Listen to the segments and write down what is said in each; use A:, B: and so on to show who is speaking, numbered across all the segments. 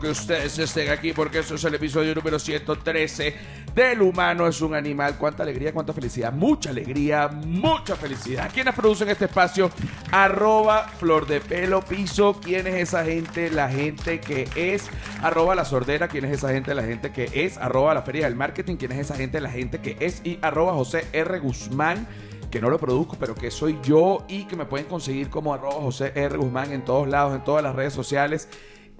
A: que ustedes estén aquí porque eso es el episodio número 113 del humano es un animal. Cuánta alegría, cuánta felicidad. Mucha alegría, mucha felicidad. ¿Quiénes producen este espacio? Arroba Flor Piso. ¿Quién es esa gente? La gente que es. Arroba La Sordera. ¿Quién es esa gente? La gente que es. Arroba La Feria del Marketing. ¿Quién es esa gente? La gente que es. Y arroba José R. Guzmán que no lo produzco, pero que soy yo y que me pueden conseguir como arroba José R. Guzmán en todos lados, en todas las redes sociales,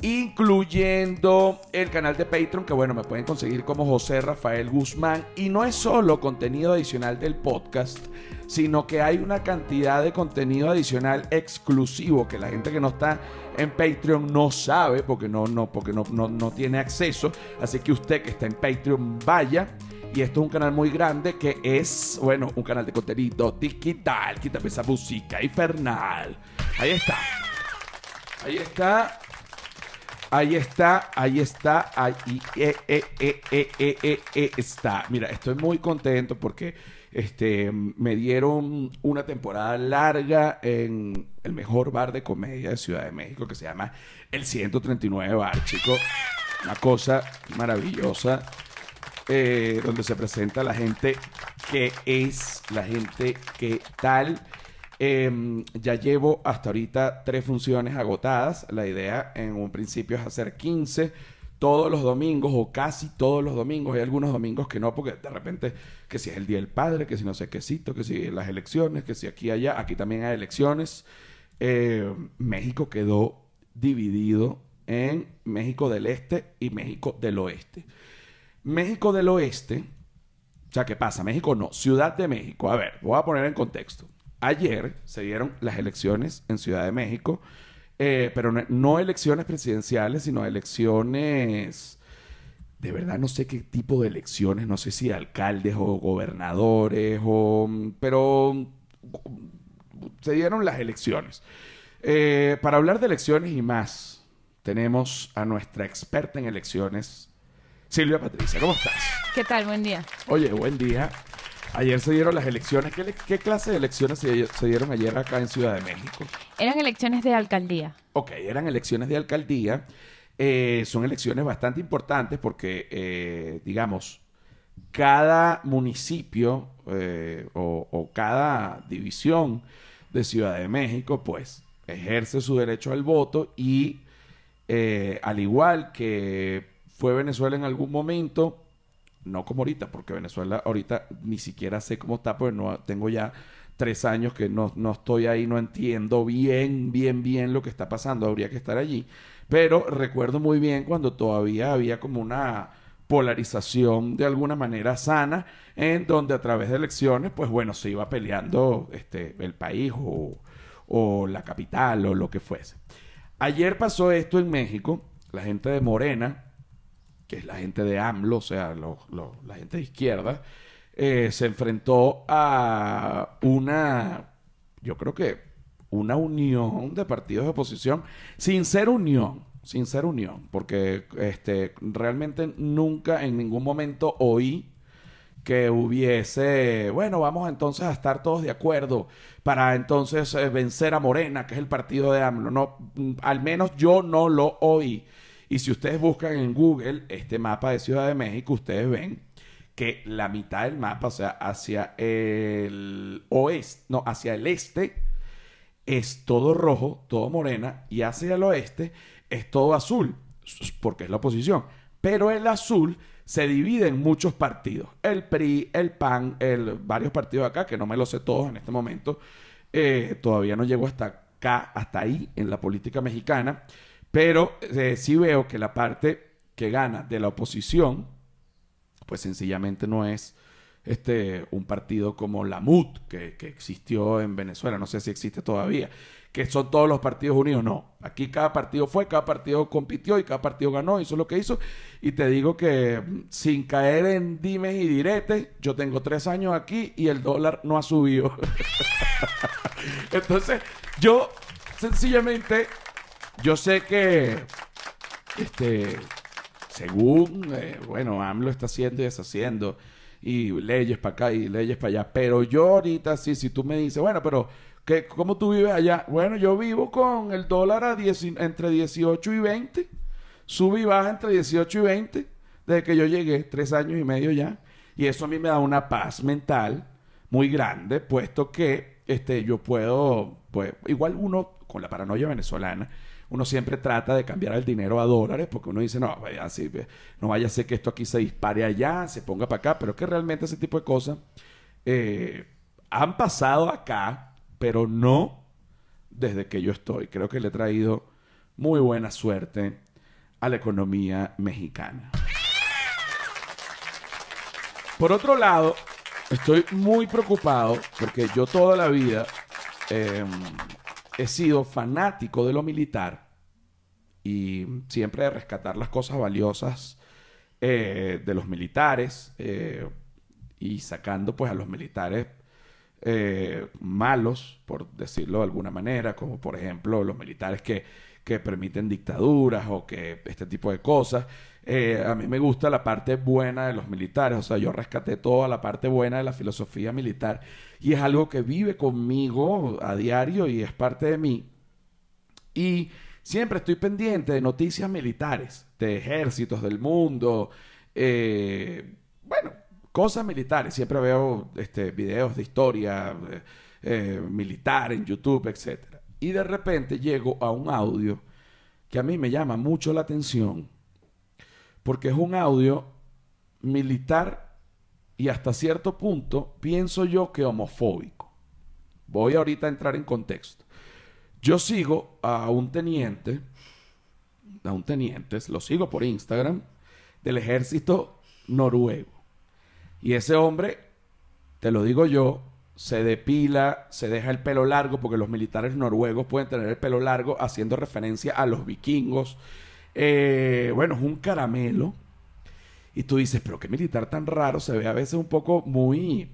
A: incluyendo el canal de Patreon, que bueno, me pueden conseguir como José Rafael Guzmán. Y no es solo contenido adicional del podcast, sino que hay una cantidad de contenido adicional exclusivo que la gente que no está en Patreon no sabe, porque no, no, porque no, no, no tiene acceso. Así que usted que está en Patreon, vaya y esto es un canal muy grande que es, bueno, un canal de contenido digital. Quítame esa música infernal. Ahí está. Ahí está. Ahí está, ahí está, ahí eh, eh, eh, eh, eh, eh, está. Mira, estoy muy contento porque este, me dieron una temporada larga en el mejor bar de comedia de Ciudad de México que se llama el 139 Bar, chicos. Una cosa maravillosa donde se presenta la gente que es, la gente que tal. Eh, ya llevo hasta ahorita tres funciones agotadas. La idea en un principio es hacer 15 todos los domingos o casi todos los domingos. Hay algunos domingos que no, porque de repente que si es el Día del Padre, que si no sé qué cito, que si las elecciones, que si aquí allá. Aquí también hay elecciones. Eh, México quedó dividido en México del Este y México del Oeste. México del Oeste, o sea, ¿qué pasa? México no, Ciudad de México. A ver, voy a poner en contexto. Ayer se dieron las elecciones en Ciudad de México, eh, pero no, no elecciones presidenciales, sino elecciones... De verdad no sé qué tipo de elecciones, no sé si alcaldes o gobernadores, o, pero se dieron las elecciones. Eh, para hablar de elecciones y más, tenemos a nuestra experta en elecciones, Silvia Patricia. ¿Cómo estás?
B: ¿Qué tal? Buen día.
A: Oye, buen día. Ayer se dieron las elecciones. ¿Qué, clase de elecciones se, se dieron ayer acá en Ciudad de México?
B: Eran elecciones de alcaldía.
A: Ok, eran elecciones de alcaldía. Eh, son elecciones bastante importantes porque, eh, digamos, cada municipio eh, o, o cada división de Ciudad de México, pues, ejerce su derecho al voto y, eh, al igual que fue Venezuela en algún momento, no como ahorita, porque Venezuela ahorita ni siquiera sé cómo está, porque no tengo ya tres años que no, no estoy ahí, no entiendo bien, bien, bien lo que está pasando, habría que estar allí. Pero recuerdo muy bien cuando todavía había como una polarización de alguna manera sana, en donde a través de elecciones, pues bueno, se iba peleando este, el país o, o la capital o lo que fuese. Ayer pasó esto en México, la gente de Morena, que es la gente de AMLO, o sea, la gente de izquierda, eh, se enfrentó a una, yo creo que una unión de partidos de oposición, sin ser unión, sin ser unión, porque este, realmente nunca en ningún momento oí que hubiese, bueno, vamos entonces a estar todos de acuerdo para entonces eh, vencer a Morena, que es el partido de AMLO. No, al menos yo no lo oí. Y si ustedes buscan en Google este mapa de Ciudad de México, ustedes ven que la mitad del mapa, o sea, hacia el oeste, no, hacia el este, es todo rojo, todo morena, y hacia el oeste es todo azul, porque es la oposición. Pero el azul se divide en muchos partidos. El PRI, el PAN, el, varios partidos acá, que no me lo sé todos en este momento. Eh, todavía no llego hasta acá, hasta ahí en la política mexicana. Pero eh, sí veo que la parte que gana de la oposición, pues sencillamente no es este, un partido como la MUT, que, que existió en Venezuela, no sé si existe todavía, que son todos los partidos unidos, no. Aquí cada partido fue, cada partido compitió y cada partido ganó, hizo lo que hizo. Y te digo que mm, sin caer en dimes y diretes, yo tengo tres años aquí y el dólar no ha subido. Entonces, yo sencillamente, yo sé que, este, según, eh, bueno, AMLO está haciendo y deshaciendo, y leyes para acá y leyes para allá. Pero yo ahorita sí, si tú me dices, bueno, pero ¿qué, ¿cómo tú vives allá? Bueno, yo vivo con el dólar a entre 18 y 20. Sube y baja entre 18 y 20 desde que yo llegué, tres años y medio ya. Y eso a mí me da una paz mental muy grande, puesto que este, yo puedo, pues, igual uno con la paranoia venezolana, uno siempre trata de cambiar el dinero a dólares porque uno dice, no, vaya, no vaya a ser que esto aquí se dispare allá, se ponga para acá, pero que realmente ese tipo de cosas eh, han pasado acá, pero no desde que yo estoy. Creo que le he traído muy buena suerte a la economía mexicana. Por otro lado, estoy muy preocupado porque yo toda la vida em, he sido fanático de lo militar y siempre de rescatar las cosas valiosas eh, de los militares eh, y sacando pues a los militares eh, malos, por decirlo de alguna manera, como por ejemplo los militares que, que permiten dictaduras o que este tipo de cosas. a mí me gusta la parte buena de los militares, o sea, yo rescaté toda la parte buena de la filosofía militar y es algo que vive conmigo a diario y es parte de mí. Y siempre estoy pendiente de noticias militares, de ejércitos del mundo, eh, bueno, cosas militares. Siempre veo este, videos de historia eh, eh, militar en YouTube, etc. Y de repente llego a un audio que a mí me llama mucho la atención, porque es un audio militar y hasta cierto punto pienso yo que homofóbico. Voy ahorita a entrar en contexto. Yo sigo a un teniente, a un teniente, lo sigo por Instagram, del ejército noruego. Y ese hombre, te lo digo yo, se depila, se deja el pelo largo, porque los militares noruegos pueden tener el pelo largo, haciendo referencia a los vikingos. Eh, bueno, es un caramelo y tú dices, pero qué militar tan raro, se ve a veces un poco muy...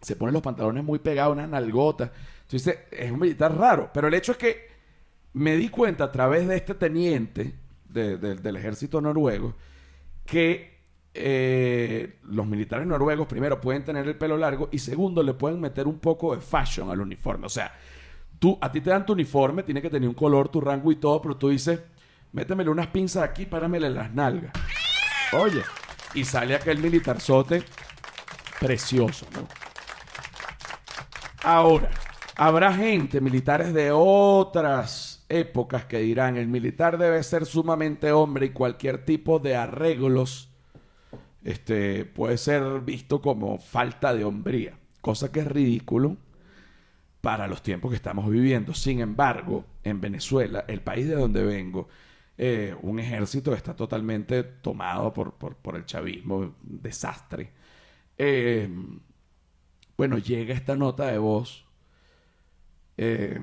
A: Se ponen los pantalones muy pegados, unas nalgotas. Tú dices, es un militar raro. Pero el hecho es que me di cuenta a través de este teniente del ejército noruego que eh, los militares noruegos, primero, pueden tener el pelo largo y segundo, le pueden meter un poco de fashion al uniforme. O sea, tú, a ti te dan tu uniforme, tiene que tener un color, tu rango y todo, pero tú dices, métemele unas pinzas aquí, páramele las nalgas. Oye, y sale aquel militarzote precioso, ¿no? Ahora, habrá gente, militares de otras épocas, que dirán, el militar debe ser sumamente hombre y cualquier tipo de arreglos este, puede ser visto como falta de hombría, cosa que es ridículo para los tiempos que estamos viviendo. Sin embargo, en Venezuela, el país de donde vengo, eh, un ejército está totalmente tomado por, el chavismo, desastre. Eh, bueno, llega esta nota de voz eh,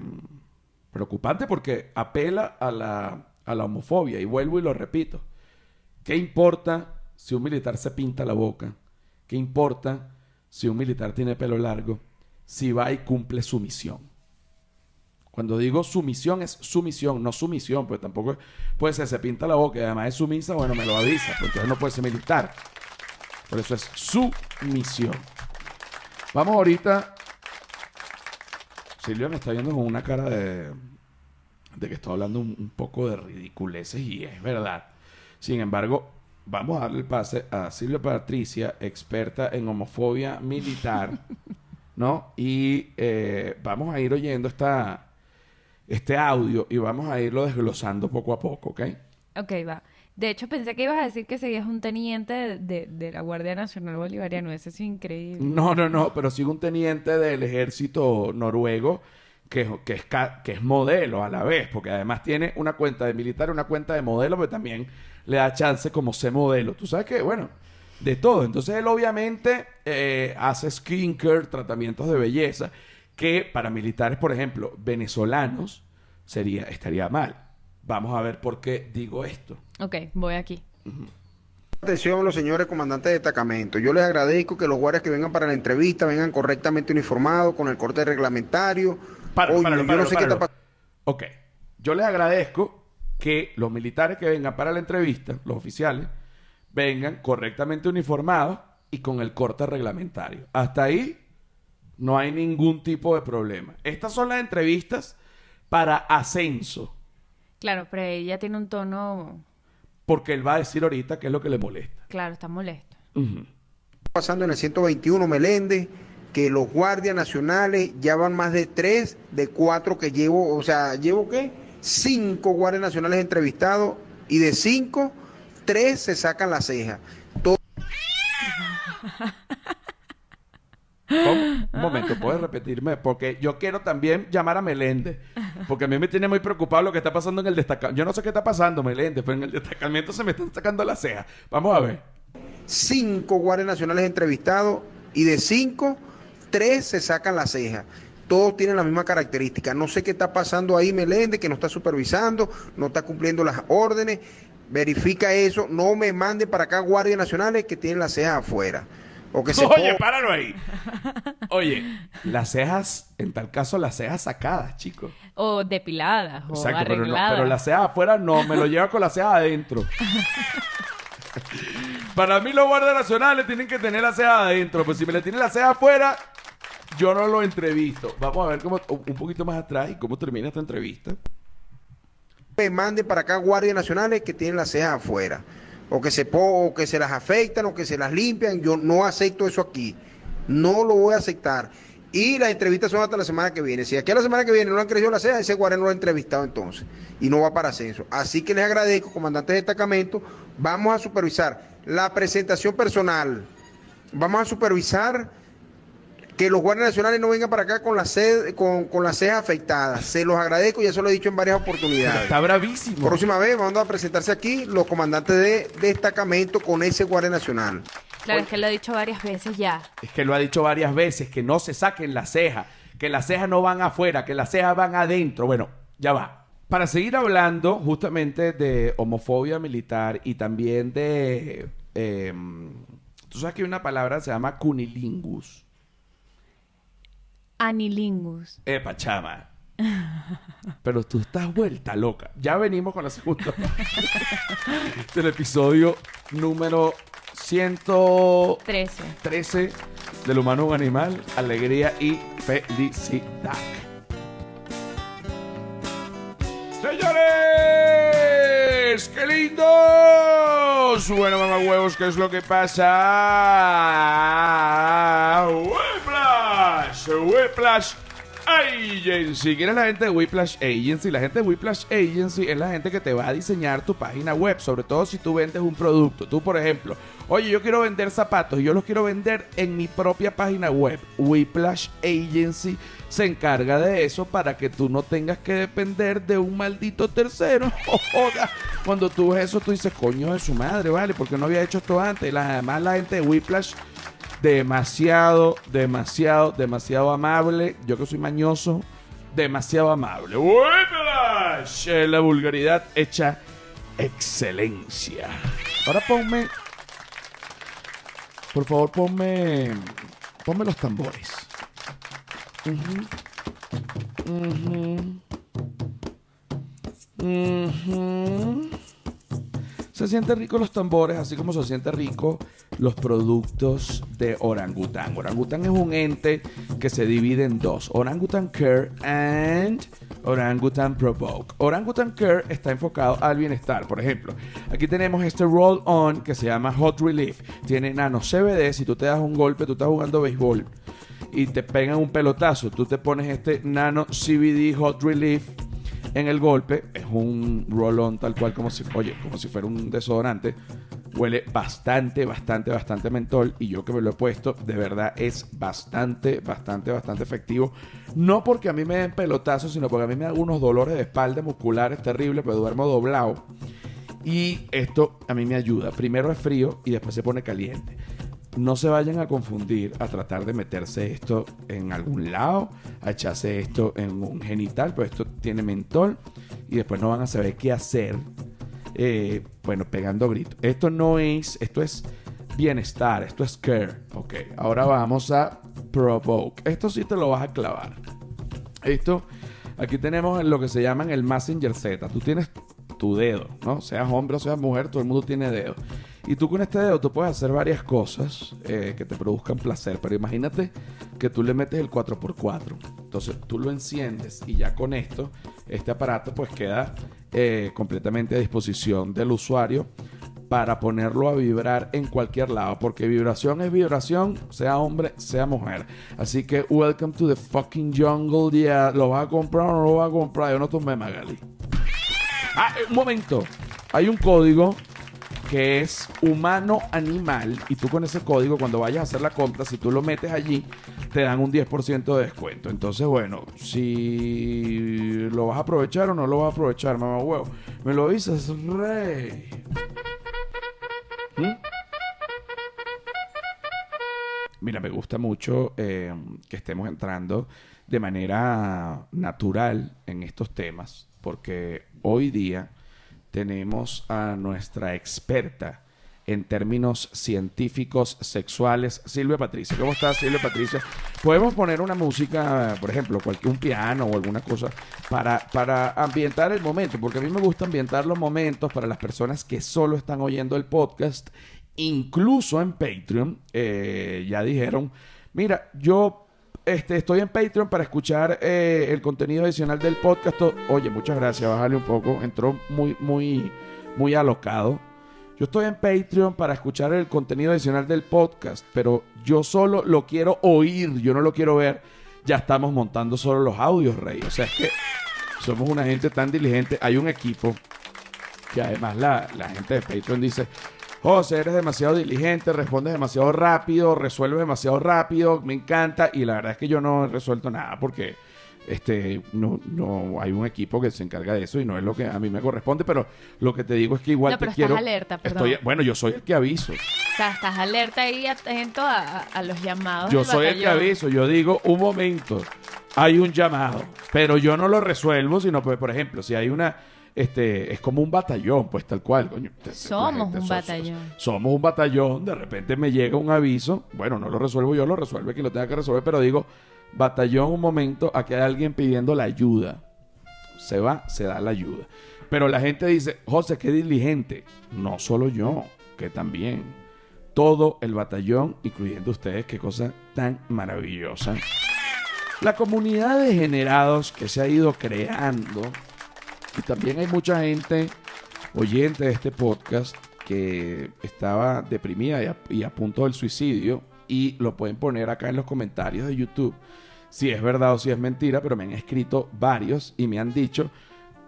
A: preocupante porque apela a la, a la homofobia. Y vuelvo y lo repito. ¿Qué importa si un militar se pinta la boca? ¿Qué importa si un militar tiene pelo largo? Si va y cumple su misión. Cuando digo sumisión es sumisión, no sumisión, pues tampoco puede ser, se pinta la boca y además es sumisa, bueno, me lo avisa, porque no puede ser militar. Por eso es sumisión. Vamos ahorita. Silvia me está viendo con una cara de, de que estoy hablando un, poco de ridiculeces y es verdad. Sin embargo, vamos a darle el pase a Silvia Patricia, experta en homofobia militar, ¿no? Y eh, vamos a ir oyendo esta, este audio y vamos a irlo desglosando poco a poco, ¿ok?
B: Ok, va. De hecho, pensé que ibas a decir que seguías un teniente de, la Guardia Nacional Bolivariana. Eso es increíble.
A: No, no, no, pero sigo un teniente del ejército noruego que, que, es, que es modelo a la vez, porque además tiene una cuenta de militar, una cuenta de modelo, pero también le da chance como ser modelo. Tú sabes que, bueno, de todo. Entonces él obviamente eh, hace skincare, tratamientos de belleza que para militares, por ejemplo, venezolanos, sería, estaría mal. Vamos a ver por qué digo esto.
B: Ok, voy aquí.
C: Atención los señores comandantes de destacamento. Yo les agradezco que los guardias que vengan para la entrevista vengan correctamente uniformados, con el corte reglamentario.
A: Para, yo no sé qué está Ok. Yo les agradezco que los militares que vengan para la entrevista, los oficiales, vengan correctamente uniformados y con el corte reglamentario. Hasta ahí no hay ningún tipo de problema. Estas son las entrevistas para ascenso,
B: Claro, pero ella tiene un tono...
A: porque él va a decir ahorita qué es lo que le molesta.
B: Claro, está molesto.
A: Ujú.
C: pasando en el 121 Meléndez, que los guardias nacionales ya van más de tres, de cuatro que llevo, o sea, llevo qué? Cinco guardias nacionales entrevistados y de cinco, tres se sacan la ceja.
A: Un momento, ¿puedes repetirme? Porque yo quiero también llamar a Meléndez. Porque a mí me tiene muy preocupado lo que está pasando en el destacamento. Yo no sé qué está pasando, Meléndez, pero en el destacamento se me están sacando las cejas. Vamos a ver.
C: cinco guardias nacionales entrevistados y de cinco, tres se sacan la ceja. Todos tienen la misma característica. No sé qué está pasando ahí, Meléndez, que no está supervisando, no está cumpliendo las órdenes. Verifica eso. No me mande para acá guardias nacionales que tienen las cejas afuera. O que se
A: Oye,
C: po-
A: páralo ahí. Oye, las cejas, en tal caso, las cejas sacadas, chicos.
B: O depiladas, o
A: Exacto, pero, no,
B: arregladas.
A: pero las cejas afuera no, me lo lleva con las cejas adentro. Para mí los guardias nacionales tienen que tener las cejas adentro, pues si me le tienen las cejas afuera, yo no lo entrevisto. Vamos a ver cómo, un poquito más atrás y cómo termina esta entrevista.
C: me mande para acá guardias nacionales que tienen las cejas afuera. O que se po- o que se las afectan o que se las limpian. Yo no acepto eso aquí. No lo voy a aceptar. Y las entrevistas son hasta la semana que viene. Si aquí a la semana que viene no han crecido las cejas, ese guardia no lo ha entrevistado entonces. Y no va para ascenso. Así que les agradezco, comandante de destacamento. Vamos a supervisar la presentación personal. Vamos a supervisar que los guardias nacionales no vengan para acá con las con, con las cejas afectadas. Se los agradezco, ya se lo he dicho en varias oportunidades.
A: Está bravísimo.
C: Próxima vez vamos a presentarse aquí los comandantes de destacamento con ese guardia nacional.
B: Claro, es que lo he dicho varias veces ya.
A: Es que lo ha dicho varias veces, que no se saquen las cejas, que las cejas no van afuera, que las cejas van adentro. Bueno, ya va. Para seguir hablando justamente de homofobia militar y también de... eh, Tú sabes que hay una palabra que se llama cunilingus.
B: Anilingus.
A: Epa, chama. Pero tú estás vuelta loca. Ya venimos con la segunda parte del episodio número 113
B: 13.
A: del humano un animal, alegría y felicidad. ¡Señores! ¡Qué lindos! Bueno, mamá huevos, ¿qué es lo que pasa? ¡Whiplash! ¡Whiplash! Agency. ¿Quién es la gente de Whiplash Agency? La gente de Whiplash Agency es la gente que te va a diseñar tu página web, sobre todo si tú vendes un producto. Tú, por ejemplo, oye, yo quiero vender zapatos y yo los quiero vender en mi propia página web. Whiplash Agency se encarga de eso para que tú no tengas que depender de un maldito tercero. Cuando tú ves eso, tú dices, coño de su madre, ¿vale? Porque no había hecho esto antes. Además, la gente de Whiplash demasiado, demasiado, demasiado amable. Yo que soy mañoso, demasiado amable. Whiplash, eh, la vulgaridad hecha excelencia. Ahora ponme, por favor, ponme, ponme los tambores. Ujú. Ujú. Se siente rico los tambores, así como se siente rico los productos de Orangután. Orangután es un ente que se divide en dos: Orangutan Care and Orangutan Provoke. Orangutan Care está enfocado al bienestar. Por ejemplo, aquí tenemos este roll on que se llama Hot Relief. Tiene nano CBD. Si tú te das un golpe, tú estás jugando béisbol y te pegan un pelotazo, tú te pones este nano CBD Hot Relief en el golpe. Es un roll-on tal cual como si, oye, como si fuera un desodorante. Huele bastante, bastante, bastante mentol. Y yo que me lo he puesto, de verdad es bastante, bastante, bastante efectivo. No porque a mí me den pelotazos, sino porque a mí me dan unos dolores de espalda musculares terribles, pero duermo doblado. Y esto a mí me ayuda. Primero es frío y después se pone caliente. No se vayan a confundir a tratar de meterse esto en algún lado, a echarse esto en un genital, pero esto tiene mentol y después no van a saber qué hacer. Eh, bueno, pegando gritos. Esto no es, esto es bienestar, esto es care. Ok, ahora vamos a provoke. Esto sí te lo vas a clavar. Esto, aquí tenemos lo que se llaman el Messenger Z. Tú tienes tu dedo, ¿no? Seas hombre o seas mujer, todo el mundo tiene dedo. Y tú con este dedo tú puedes hacer varias cosas eh, que te produzcan placer. Pero imagínate que tú le metes el 4x4. Entonces tú lo enciendes y ya con esto, este aparato pues queda eh, completamente a disposición del usuario para ponerlo a vibrar en cualquier lado, porque vibración es vibración, sea hombre, sea mujer. Así que, welcome to the fucking jungle, yeah. ¿Lo vas a comprar o no lo vas a comprar? Yo no tomé Magali. Ah, eh, un momento. Hay un código que es humano animal y tú con ese código cuando vayas a hacer la compra, si tú lo metes allí, te dan un 10% de descuento. Entonces, bueno, si lo vas a aprovechar o no lo vas a aprovechar, mamá huevo, me lo dices, rey. ¿Mm? Mira, me gusta mucho eh, que estemos entrando de manera natural en estos temas, porque hoy día tenemos a nuestra experta en términos científicos sexuales, Silvia Patricia. ¿Cómo estás, Silvia Patricia? Podemos poner una música, por ejemplo, cualquier un piano o alguna cosa para, para ambientar el momento, porque a mí me gusta ambientar los momentos para las personas que solo están oyendo el podcast, incluso en Patreon. Eh, ya dijeron, mira, yo este, estoy en Patreon para escuchar eh, el contenido adicional del podcast. Oye, muchas gracias, bájale un poco. Entró muy, muy, muy alocado. Yo estoy en Patreon para escuchar el contenido adicional del podcast, pero yo solo lo quiero oír, yo no lo quiero ver. Ya estamos montando solo los audios, Rey. O sea, es que somos una gente tan diligente. Hay un equipo que además la, la gente de Patreon dice, José, eres demasiado diligente, respondes demasiado rápido, resuelves demasiado rápido, me encanta. Y la verdad es que yo no he resuelto nada porque este no, no hay un equipo que se encarga de eso y no es lo que a mí me corresponde, pero lo que te digo es que igual
B: No, pero
A: te quiero.
B: estás alerta, perdón.
A: Estoy, bueno, yo soy el que aviso.
B: O sea, estás alerta y atento a, a los llamados.
A: Yo soy el que aviso. Yo digo, un momento, hay un llamado, pero yo no lo resuelvo, sino, pues, por ejemplo, si hay una. Este, es como un batallón, pues tal cual. coño.
B: Somos
A: gente-
B: un
A: so-
B: batallón.
A: Somos un batallón, de repente me llega un aviso, bueno, no lo resuelvo yo, lo resuelve quien lo tenga que resolver, pero digo, batallón, un momento, aquí hay alguien pidiendo la ayuda. Se va, se da la ayuda. Pero la gente dice, José, qué diligente. No solo yo, que también. Todo el batallón, incluyendo ustedes, qué cosa tan maravillosa. La comunidad de generados que se ha ido creando, y también hay mucha gente oyente de este podcast que estaba deprimida y a, punto del suicidio, y lo pueden poner acá en los comentarios de YouTube si es verdad o si es mentira, pero me han escrito varios y me han dicho,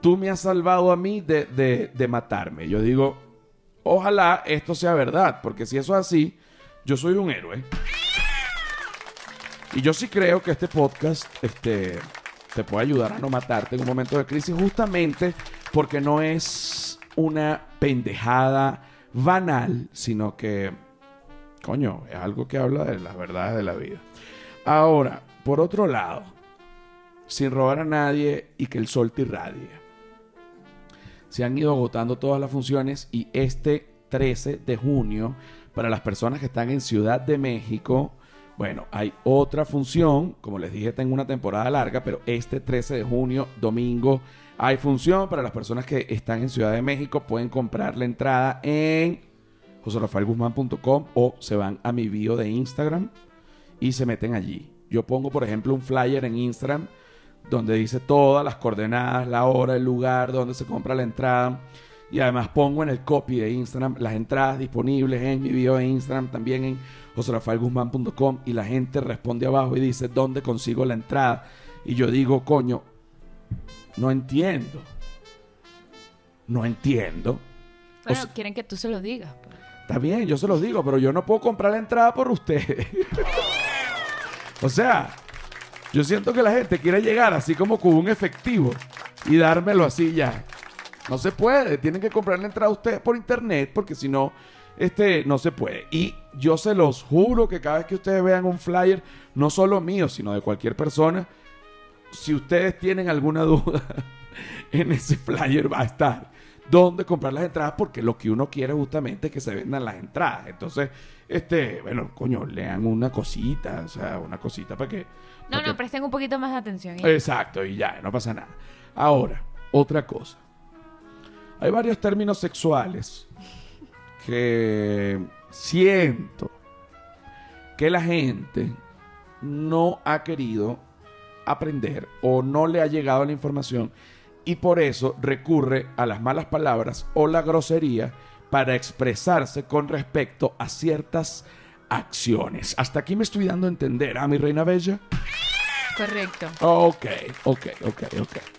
A: tú me has salvado a mí de, de- de matarme. Yo digo, ojalá esto sea verdad, porque si eso es así, yo soy un héroe. Y yo sí creo que este podcast este, te puede ayudar a no matarte en un momento de crisis, justamente porque no es una pendejada banal, sino que, coño, es algo que habla de las verdades de la vida. Ahora, por otro lado, sin robar a nadie y que el sol te irradie. Se han ido agotando todas las funciones y este 13 de junio, para las personas que están en Ciudad de México, bueno, hay otra función, como les dije, tengo una temporada larga, pero este 13 de junio, domingo, hay función para las personas que están en Ciudad de México, pueden comprar la entrada en joserafaelguzmán.com o se van a mi bio de Instagram y se meten allí. Yo pongo, por ejemplo, un flyer en Instagram donde dice todas las coordenadas, la hora, el lugar donde se compra la entrada. Y además pongo en el copy de Instagram las entradas disponibles en mi video de Instagram, también en joserafaelguzmán.com y la gente responde abajo y dice dónde consigo la entrada. Y yo digo, coño, no entiendo. No entiendo. O
B: Bueno,
A: sea-
B: quieren que tú se lo digas. pues.
A: Está bien, yo se los digo, pero yo no puedo comprar la entrada por ustedes. o sea, yo siento que la gente quiere llegar así como con un efectivo y dármelo así ya. No se puede, tienen que comprar la entrada ustedes por internet porque si no, este, no se puede. Y yo se los juro que cada vez que ustedes vean un flyer, no solo mío, sino de cualquier persona, si ustedes tienen alguna duda, en ese flyer va a estar dónde comprar las entradas porque lo que uno quiere justamente es que se vendan las entradas. Entonces, este, bueno, coño, lean una cosita, o sea, una cosita para que...
B: No,
A: para
B: no,
A: que-
B: presten un poquito más de atención.
A: Exacto, y ya, no pasa nada. Ahora, otra cosa. Hay varios términos sexuales que siento que la gente no ha querido aprender o no le ha llegado la información y por eso recurre a las malas palabras o la grosería para expresarse con respecto a ciertas acciones. Hasta aquí me estoy dando a entender, ¿ah, mi reina bella?
B: Correcto.
A: Ok, ok, ok, ok.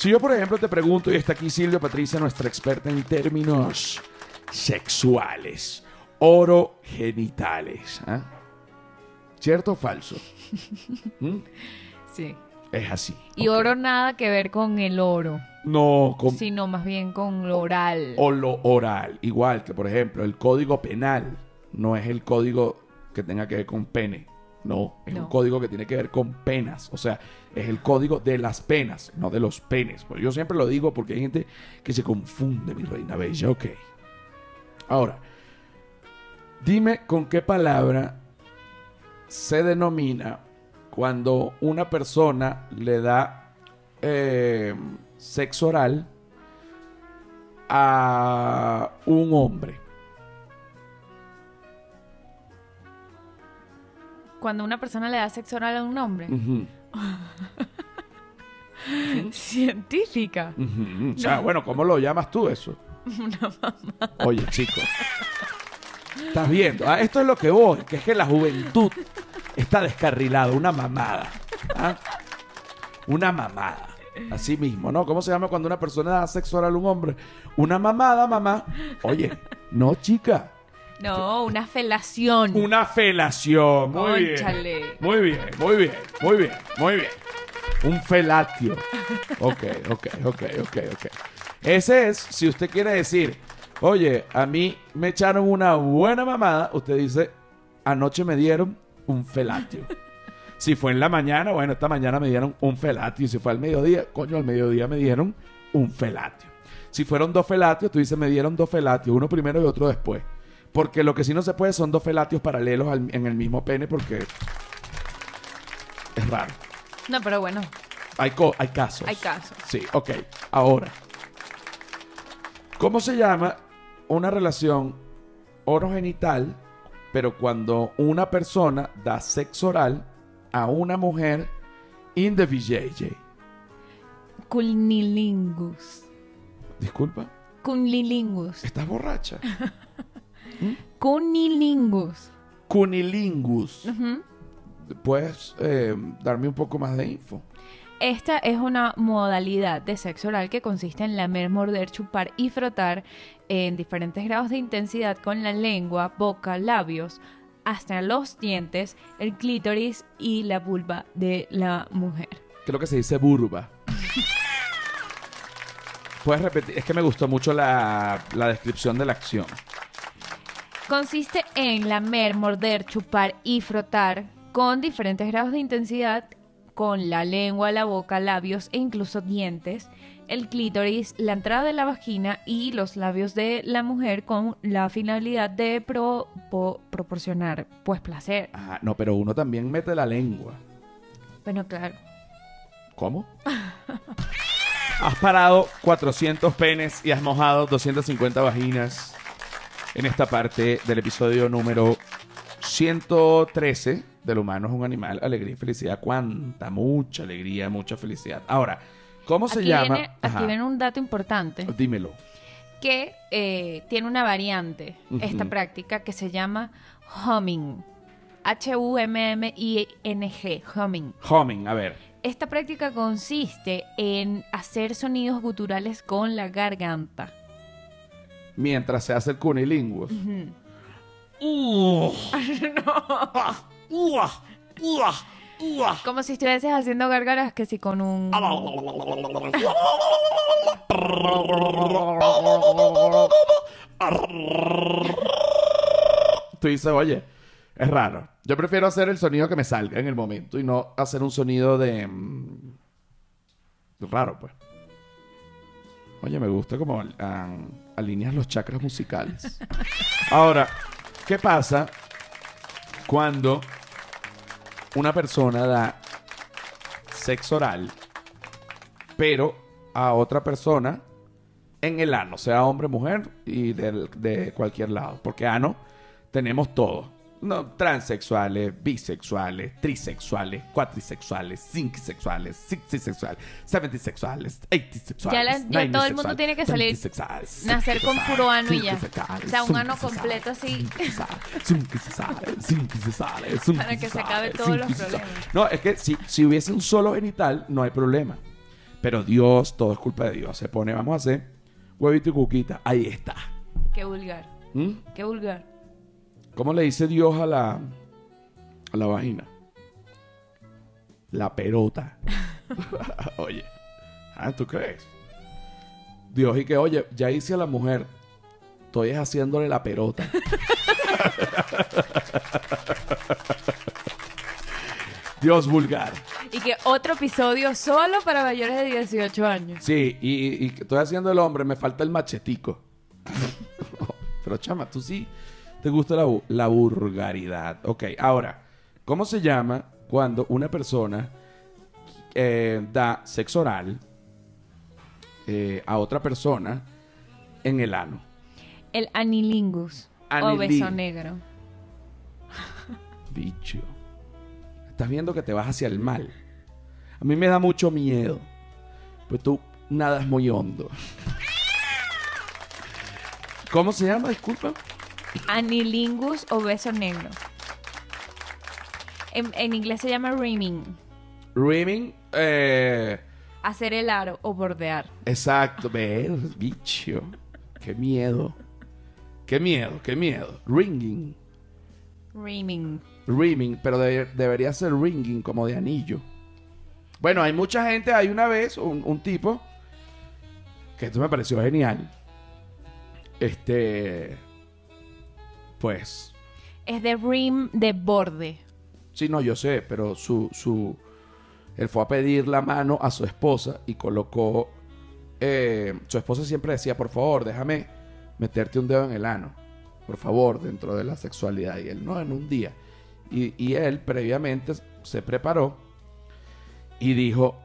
A: Si yo, por ejemplo, te pregunto, y está aquí Silvia Patricia, nuestra experta en términos sexuales, oro genitales, ¿ah? ¿cierto o falso? ¿Mm?
B: Sí.
A: Es así.
B: Y oro nada que ver con el oro,
A: No, con
B: sino más bien con lo oral.
A: o lo oral. Igual que, por ejemplo, el código penal no es el código que tenga que ver con pene. No, es un código que tiene que ver con penas. O sea, es el código de las penas, no de los penes. Pues yo siempre lo digo porque hay gente que se confunde, mi reina bella. Ok. Ahora, dime con qué palabra se denomina cuando una persona le da eh, sexo oral a un hombre.
B: Cuando una persona le da sexo oral a un hombre.
A: Ujú,
B: Científica.
A: O sea, bueno, ¿cómo lo llamas tú eso? Oye, chico. Estás viendo. Ah, esto es lo que voy, que es que la juventud está descarrilada, una mamada. ¿ah? Una mamada. Así mismo, ¿no? ¿Cómo se llama cuando una persona da sexo oral a un hombre? Una mamada, mamá. Oye, no, chica.
B: No, una felación.
A: Una felación. Muy
B: Cónchale.
A: bien. Muy bien, muy bien, muy bien, muy bien. Un felatio. Ok, ok, ok, ok, ok. Ese es, si usted quiere decir, oye, a mí me echaron una buena mamada, usted dice, anoche me dieron un felatio. Si fue en la mañana, bueno, esta mañana me dieron un felatio. Si fue al mediodía, coño, al mediodía me dieron un felatio. Si fueron dos felatios, tú dices, me dieron dos felatios, uno primero y otro después. Porque lo que sí no se puede son dos felatios paralelos al- en el mismo pene porque es raro.
B: No, pero bueno,
A: Hay, co- hay casos.
B: hay casos.
A: Sí, ok. Ahora, ¿cómo se llama una relación orogenital, pero cuando una persona da sexo oral a una mujer in the VJJ?
B: Cunilingus.
A: Disculpa,
B: Cunilingus.
A: ¿estás borracha?
B: Cunilingus.
A: Cunilingus. ¿Puedes eh, darme un poco más de info?
B: Esta es una modalidad de sexo oral que consiste en lamer, morder, chupar y frotar en diferentes grados de intensidad con la lengua, boca, labios, hasta los dientes, el clítoris y la vulva de la mujer.
A: Creo que se dice burba. Puedes repetir, es que me gustó mucho la, la descripción de la acción.
B: Consiste en lamer, morder, chupar y frotar con diferentes grados de intensidad con la lengua, la boca, labios e incluso dientes, el clítoris, la entrada de la vagina y los labios de la mujer con la finalidad de pro- po- proporcionar pues placer.
A: Ah, no, pero uno también mete la lengua.
B: Bueno, claro.
A: ¿Cómo? has parado 400 penes y has mojado 250 vaginas en esta parte del episodio número 113 del humano es un animal, alegría y felicidad. Cuánta, mucha alegría, mucha felicidad. Ahora, ¿cómo se
B: Aquí
A: llama?
B: viene, aquí viene un dato importante
A: Dímelo.
B: que eh, tiene una variante esta práctica que se llama humming. H-U-M-M-I-N-G, humming.
A: Humming, a ver.
B: Esta práctica consiste en hacer sonidos guturales con la garganta.
A: Mientras se hace el cunilingus.
B: Como si estuvieses haciendo gárgaras que si con un...
A: Tú dices, oye, es raro. Yo prefiero hacer el sonido que me salga en el momento y no hacer un sonido de... mm, raro, pues. Oye, me gusta como ah, alineas los chakras musicales. Ahora, ¿qué pasa cuando una persona da sexo oral, pero a otra persona en el ano, sea hombre, mujer y del- de cualquier lado. Porque ano tenemos todo. No, transexuales, bisexuales, trisexuales, cuatrisexuales, cinquisexuales, sexuales, seventisexuales, eightisexuales.
B: Ya la- ya todo el mundo tiene que salir- nacer con puro ano y ya. O sea, un ano completo así. Para que se acabe todos los problemas.
A: No, es que si, si hubiese un solo genital, no hay problema. Pero Dios, todo es culpa de Dios. Se pone, vamos a hacer huevito y cuquita. Ahí está.
B: Qué vulgar.
A: ¿Mm?
B: Qué vulgar.
A: ¿Cómo le dice Dios a la, a la vagina? La pelota. oye, ¿ah, ¿tú crees? Dios y que, oye, ya hice a la mujer. Estoy haciéndole la pelota. Dios vulgar.
B: Y que otro episodio solo para mayores de 18 años.
A: Sí, y, y que estoy haciendo el hombre, me falta el machetico. Pero chama, tú sí te gusta la, bu- la vulgaridad. Ok, ahora, ¿cómo se llama cuando una persona eh, da sexo oral eh, a otra persona en el ano?
B: El anilingus. O
A: Anilí-
B: beso negro.
A: Bicho. Estás viendo que te vas hacia el mal. A mí me da mucho miedo. Pues tú nadas muy hondo. ¿Cómo se llama? Disculpa.
B: Anilingus o beso negro. En, en inglés se llama rimming.
A: Rimming. Eh,
B: Hacer el aro o bordear.
A: exacto. Ver, bicho. Qué miedo. Qué miedo, qué miedo. Ringing.
B: Rimming.
A: Rimming, pero de- debería ser ringing como de anillo. Bueno, hay mucha gente, hay una vez un, un tipo que esto me pareció genial. Este, pues,
B: Es de rim de borde.
A: sí, no, yo sé, pero su, su, él fue a pedir la mano a su esposa y colocó, eh, su esposa siempre decía, por favor, déjame meterte un dedo en el ano, por favor, dentro de la sexualidad. Y él, no, en un día. Y, y él previamente se preparó y dijo,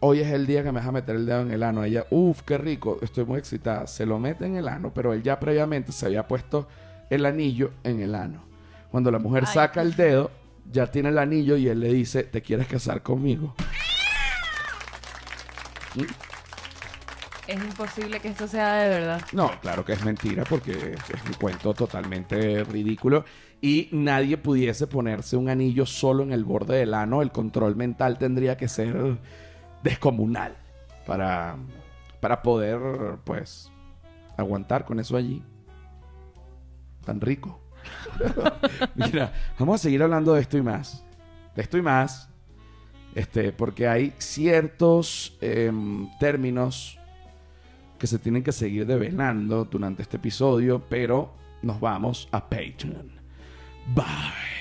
A: hoy es el día que me deja meter el dedo en el ano. Ella, uff, qué rico, estoy muy excitada. Se lo mete en el ano, pero él ya previamente se había puesto el anillo en el ano. Cuando la mujer
B: Ay.
A: saca el dedo, ya tiene el anillo y él le dice, ¿te quieres casar conmigo?
B: Es imposible que esto sea de verdad.
A: No, claro que es mentira porque es un cuento totalmente ridículo y nadie pudiese ponerse un anillo solo en el borde del ano. El control mental tendría que ser descomunal para, para poder, pues, aguantar con eso allí. Tan rico. Mira, vamos a seguir hablando de esto y más. De esto y más. Este, porque hay ciertos em, términos que se tienen que seguir develando durante este episodio, pero nos vamos a Patreon. Bye.